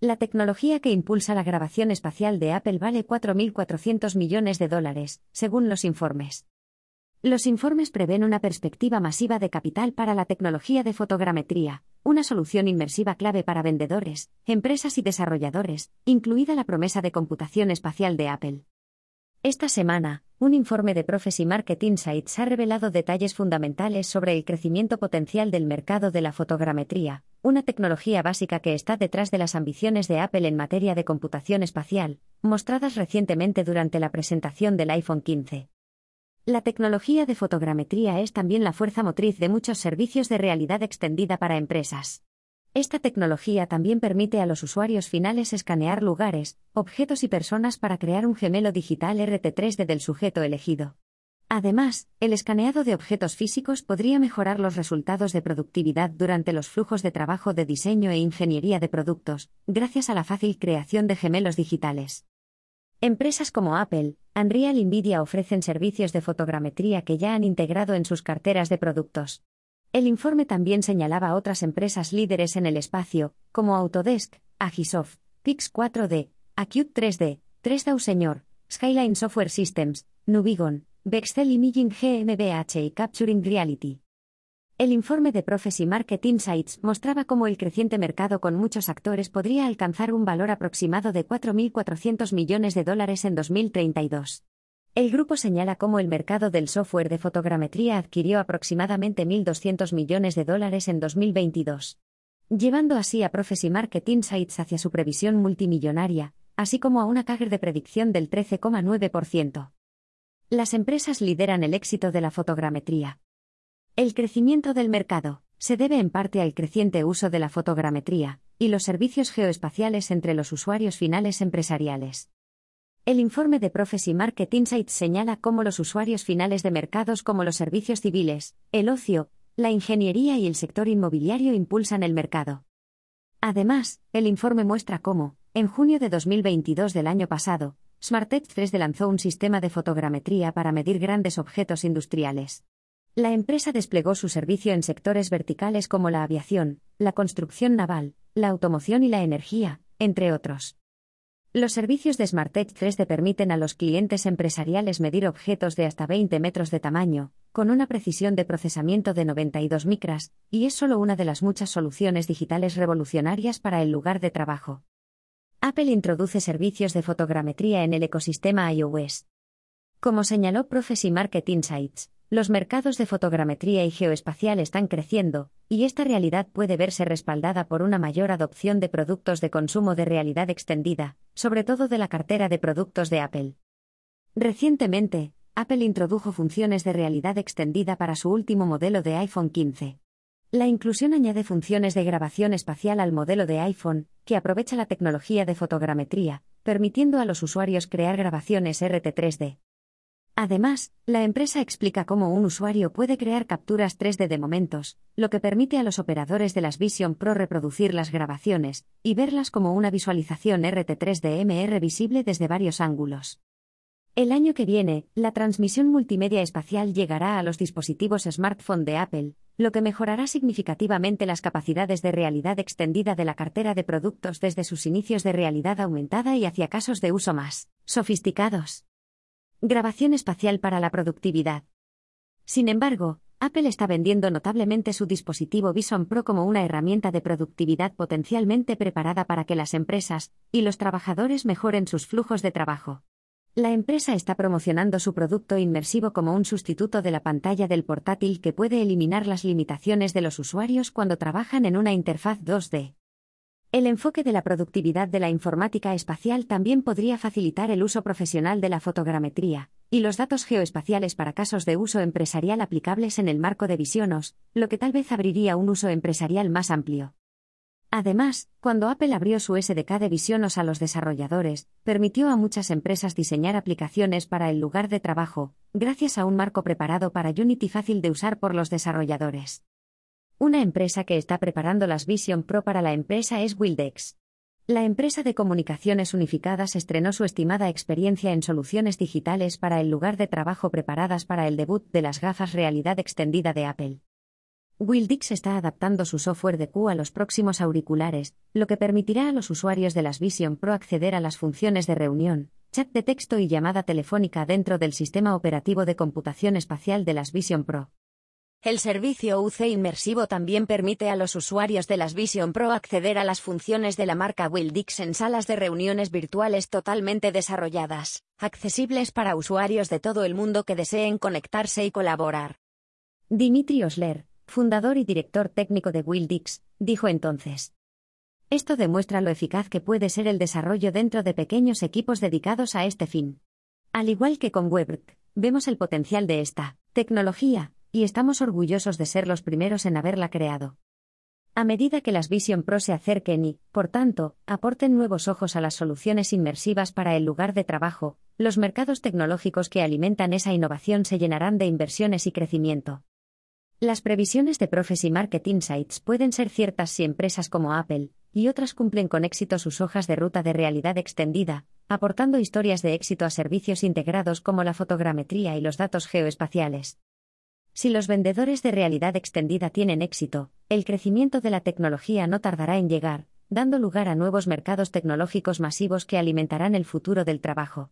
La tecnología que impulsa la grabación espacial de Apple vale 4.400 millones de dólares, según los informes. Los informes prevén una perspectiva masiva de capital para la tecnología de fotogrametría, una solución inmersiva clave para vendedores, empresas y desarrolladores, incluida la promesa de computación espacial de Apple. Esta semana, un informe de Prophecy Market Insights ha revelado detalles fundamentales sobre el crecimiento potencial del mercado de la fotogrametría, una tecnología básica que está detrás de las ambiciones de Apple en materia de computación espacial, mostradas recientemente durante la presentación del iPhone 15. La tecnología de fotogrametría es también la fuerza motriz de muchos servicios de realidad extendida para empresas. Esta tecnología también permite a los usuarios finales escanear lugares, objetos y personas para crear un gemelo digital RT3D del sujeto elegido. Además, el escaneado de objetos físicos podría mejorar los resultados de productividad durante los flujos de trabajo de diseño e ingeniería de productos, gracias a la fácil creación de gemelos digitales. Empresas como Apple, Unreal Nvidia ofrecen servicios de fotogrametría que ya han integrado en sus carteras de productos. El informe también señalaba otras empresas líderes en el espacio, como Autodesk, Agisoft, Pix 4D, Acute 3D, 3D Señor, Skyline Software Systems, Nubigon, Bexcel Imaging GmbH y Capturing Reality. El informe de Prophecy Market Insights mostraba cómo el creciente mercado con muchos actores podría alcanzar un valor aproximado de 4.400 millones de dólares en 2032. El grupo señala cómo el mercado del software de fotogrametría adquirió aproximadamente 1.200 millones de dólares en 2022, llevando así a Prophecy Market Insights hacia su previsión multimillonaria, así como a una CAGR de predicción del 13,9%. Las empresas lideran el éxito de la fotogrametría. El crecimiento del mercado se debe en parte al creciente uso de la fotogrametría y los servicios geoespaciales entre los usuarios finales empresariales. El informe de Prophecy Market Insights señala cómo los usuarios finales de mercados como los servicios civiles, el ocio, la ingeniería y el sector inmobiliario impulsan el mercado. Además, el informe muestra cómo, en junio de 2022 del año pasado, SmartEdge 3D lanzó un sistema de fotogrametría para medir grandes objetos industriales. La empresa desplegó su servicio en sectores verticales como la aviación, la construcción naval, la automoción y la energía, entre otros. Los servicios de SmartEdge 3D permiten a los clientes empresariales medir objetos de hasta 20 metros de tamaño, con una precisión de procesamiento de 92 micras, y es solo una de las muchas soluciones digitales revolucionarias para el lugar de trabajo. Apple introduce servicios de fotogrametría en el ecosistema iOS. Como señaló Prophecy Market Insights, los mercados de fotogrametría y geoespacial están creciendo, y esta realidad puede verse respaldada por una mayor adopción de productos de consumo de realidad extendida, sobre todo de la cartera de productos de Apple. Recientemente, Apple introdujo funciones de realidad extendida para su último modelo de iPhone 15. La inclusión añade funciones de grabación espacial al modelo de iPhone, que aprovecha la tecnología de fotogrametría, permitiendo a los usuarios crear grabaciones RT3D. Además, la empresa explica cómo un usuario puede crear capturas 3D de momentos, lo que permite a los operadores de las Vision Pro reproducir las grabaciones y verlas como una visualización RT3D MR visible desde varios ángulos. El año que viene, la transmisión multimedia espacial llegará a los dispositivos smartphone de Apple, lo que mejorará significativamente las capacidades de realidad extendida de la cartera de productos desde sus inicios de realidad aumentada y hacia casos de uso más sofisticados. Grabación espacial para la productividad. Sin embargo, Apple está vendiendo notablemente su dispositivo Vision Pro como una herramienta de productividad potencialmente preparada para que las empresas y los trabajadores mejoren sus flujos de trabajo. La empresa está promocionando su producto inmersivo como un sustituto de la pantalla del portátil que puede eliminar las limitaciones de los usuarios cuando trabajan en una interfaz 2D. El enfoque de la productividad de la informática espacial también podría facilitar el uso profesional de la fotogrametría y los datos geoespaciales para casos de uso empresarial aplicables en el marco de Visionos, lo que tal vez abriría un uso empresarial más amplio. Además, cuando Apple abrió su SDK de Visionos a los desarrolladores, permitió a muchas empresas diseñar aplicaciones para el lugar de trabajo, gracias a un marco preparado para Unity fácil de usar por los desarrolladores. Una empresa que está preparando las Vision Pro para la empresa es Wildex. La empresa de comunicaciones unificadas estrenó su estimada experiencia en soluciones digitales para el lugar de trabajo preparadas para el debut de las gafas realidad extendida de Apple. Wildix está adaptando su software de Q a los próximos auriculares, lo que permitirá a los usuarios de las Vision Pro acceder a las funciones de reunión, chat de texto y llamada telefónica dentro del sistema operativo de computación espacial de las Vision Pro. El servicio UC inmersivo también permite a los usuarios de las Vision Pro acceder a las funciones de la marca Wildix en salas de reuniones virtuales totalmente desarrolladas, accesibles para usuarios de todo el mundo que deseen conectarse y colaborar. Dimitri Osler, fundador y director técnico de Wildix, dijo entonces. Esto demuestra lo eficaz que puede ser el desarrollo dentro de pequeños equipos dedicados a este fin. Al igual que con WebRT, vemos el potencial de esta tecnología, y estamos orgullosos de ser los primeros en haberla creado. A medida que las Vision Pro se acerquen y, por tanto, aporten nuevos ojos a las soluciones inmersivas para el lugar de trabajo, los mercados tecnológicos que alimentan esa innovación se llenarán de inversiones y crecimiento. Las previsiones de Prophecy Market Insights pueden ser ciertas si empresas como Apple y otras cumplen con éxito sus hojas de ruta de realidad extendida, aportando historias de éxito a servicios integrados como la fotogrametría y los datos geoespaciales. Si los vendedores de realidad extendida tienen éxito, el crecimiento de la tecnología no tardará en llegar, dando lugar a nuevos mercados tecnológicos masivos que alimentarán el futuro del trabajo.